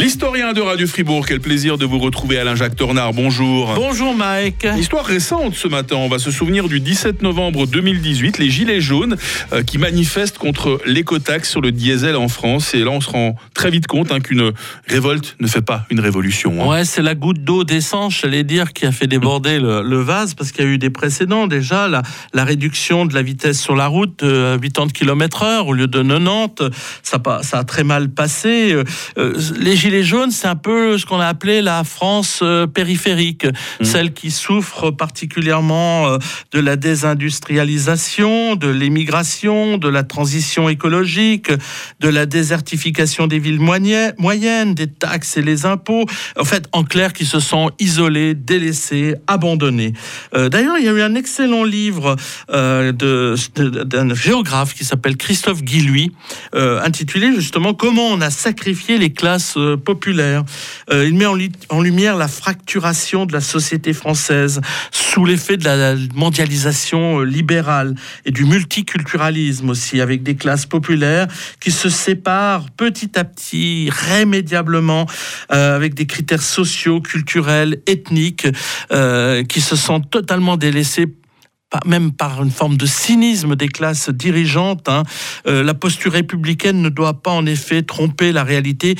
L'historien de Radio Fribourg, quel plaisir de vous retrouver Alain-Jacques Tornard, bonjour. Bonjour Mike. Histoire récente ce matin, on va se souvenir du 17 novembre 2018, les Gilets jaunes euh, qui manifestent contre l'écotaxe sur le diesel en France. Et là, on se rend très vite compte hein, qu'une révolte ne fait pas une révolution. Hein. Ouais, c'est la goutte d'eau d'essence, j'allais dire, qui a fait déborder le, vase, parce qu'il y a eu des précédents déjà. La, la, réduction de la vitesse sur la route de 80 km/h au lieu de 90, ça, ça a très mal passé. Euh, les Gilets les jaunes, c'est un peu ce qu'on a appelé la France euh, périphérique, mmh. celle qui souffre particulièrement euh, de la désindustrialisation, de l'émigration, de la transition écologique, de la désertification des villes moyennes, des taxes et les impôts. En fait, en clair, qui se sont isolés, délaissés, abandonnés. Euh, d'ailleurs, il y a eu un excellent livre d'un géographe qui s'appelle Christophe Guilluy, intitulé justement Comment on a sacrifié les classes populaire. Euh, il met en, lumière la fracturation de la société française sous l'effet de la mondialisation euh, libérale et du multiculturalisme aussi, avec des classes populaires qui se séparent petit à petit, rémédiablement, euh, avec des critères sociaux, culturels, ethniques, qui se sentent totalement délaissés même par une forme de cynisme des classes dirigeantes. Hein. la posture républicaine ne doit pas en effet tromper la réalité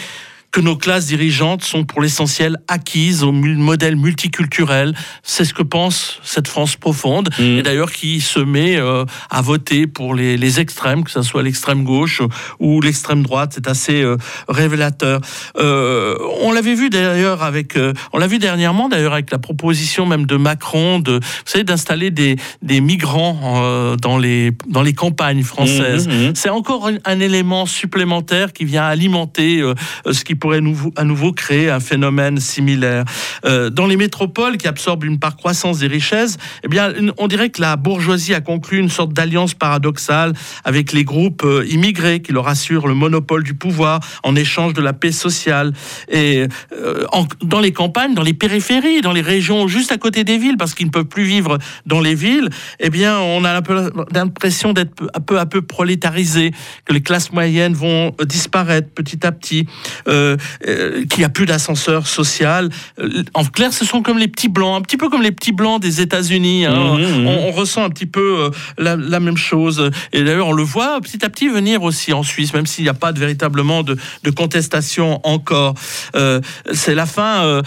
que nos classes dirigeantes sont pour l'essentiel acquises au modèle multiculturel. C'est ce que pense cette France profonde, mmh. et d'ailleurs qui se met euh, à voter pour les, les, extrêmes, que ce soit l'extrême gauche ou l'extrême droite. C'est assez euh, révélateur. Euh, on l'avait vu d'ailleurs avec, on l'a vu dernièrement d'ailleurs avec la proposition même de Macron de, vous savez, d'installer des, des migrants dans les dans les campagnes françaises. Mmh, mmh, C'est encore un, un, élément supplémentaire qui vient alimenter ce qui pourrait à nouveau créer un phénomène similaire. Euh, dans les métropoles qui absorbent une part croissance des richesses, eh bien, on dirait que la bourgeoisie a conclu une sorte d'alliance paradoxale avec les groupes euh, immigrés qui leur assurent le monopole du pouvoir en échange de la paix sociale. Et euh, dans les campagnes, dans les périphéries, dans les régions juste à côté des villes, parce qu'ils ne peuvent plus vivre dans les villes, eh bien, on a l'impression d'être peu, à peu prolétarisés, que les classes moyennes vont disparaître petit à petit. Euh, qu'il n'y a plus d'ascenseur social. Euh, en clair, ce sont comme les petits blancs, un petit peu comme les petits blancs des États-Unis. Hein. Mmh, mmh. On, ressent un petit peu la, même chose. Et d'ailleurs, on le voit petit à petit venir aussi en Suisse, même s'il n'y a pas de, véritablement de, contestation encore. c'est la fin.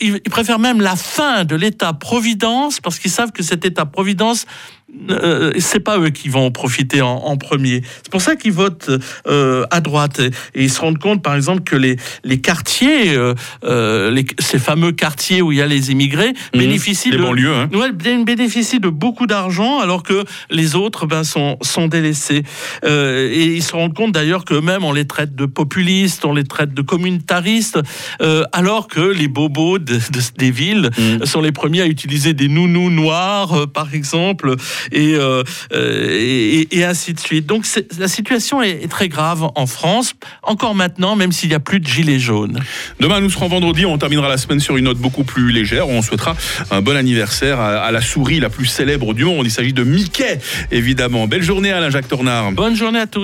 ils préfèrent même la fin de l'État-providence parce qu'ils savent que cet État-providence euh, c'est pas eux qui vont en profiter en, premier. C'est pour ça qu'ils votent euh, à droite et, ils se rendent compte, par exemple, que les, les quartiers, euh, les, ces fameux quartiers où il y a les immigrés, mmh. bénéficient les de banlieues, hein. ouais, bénéficient de beaucoup d'argent, alors que les autres ben, sont, sont délaissés. et ils se rendent compte d'ailleurs que même on les traite de populistes, on les traite de communautaristes, alors que les bobos de, des villes mmh. sont les premiers à utiliser des nounous noirs, par exemple. Euh, et, et, ainsi de suite. Donc la situation est, très grave en France, encore maintenant, même s'il n'y a plus de gilets jaunes. Demain, nous serons vendredi, on terminera la semaine sur une note beaucoup plus légère. On souhaitera un bon anniversaire à, la souris la plus célèbre du monde. Il s'agit de Mickey, évidemment. Belle journée Alain Jacques Tornard. Bonne journée à tous.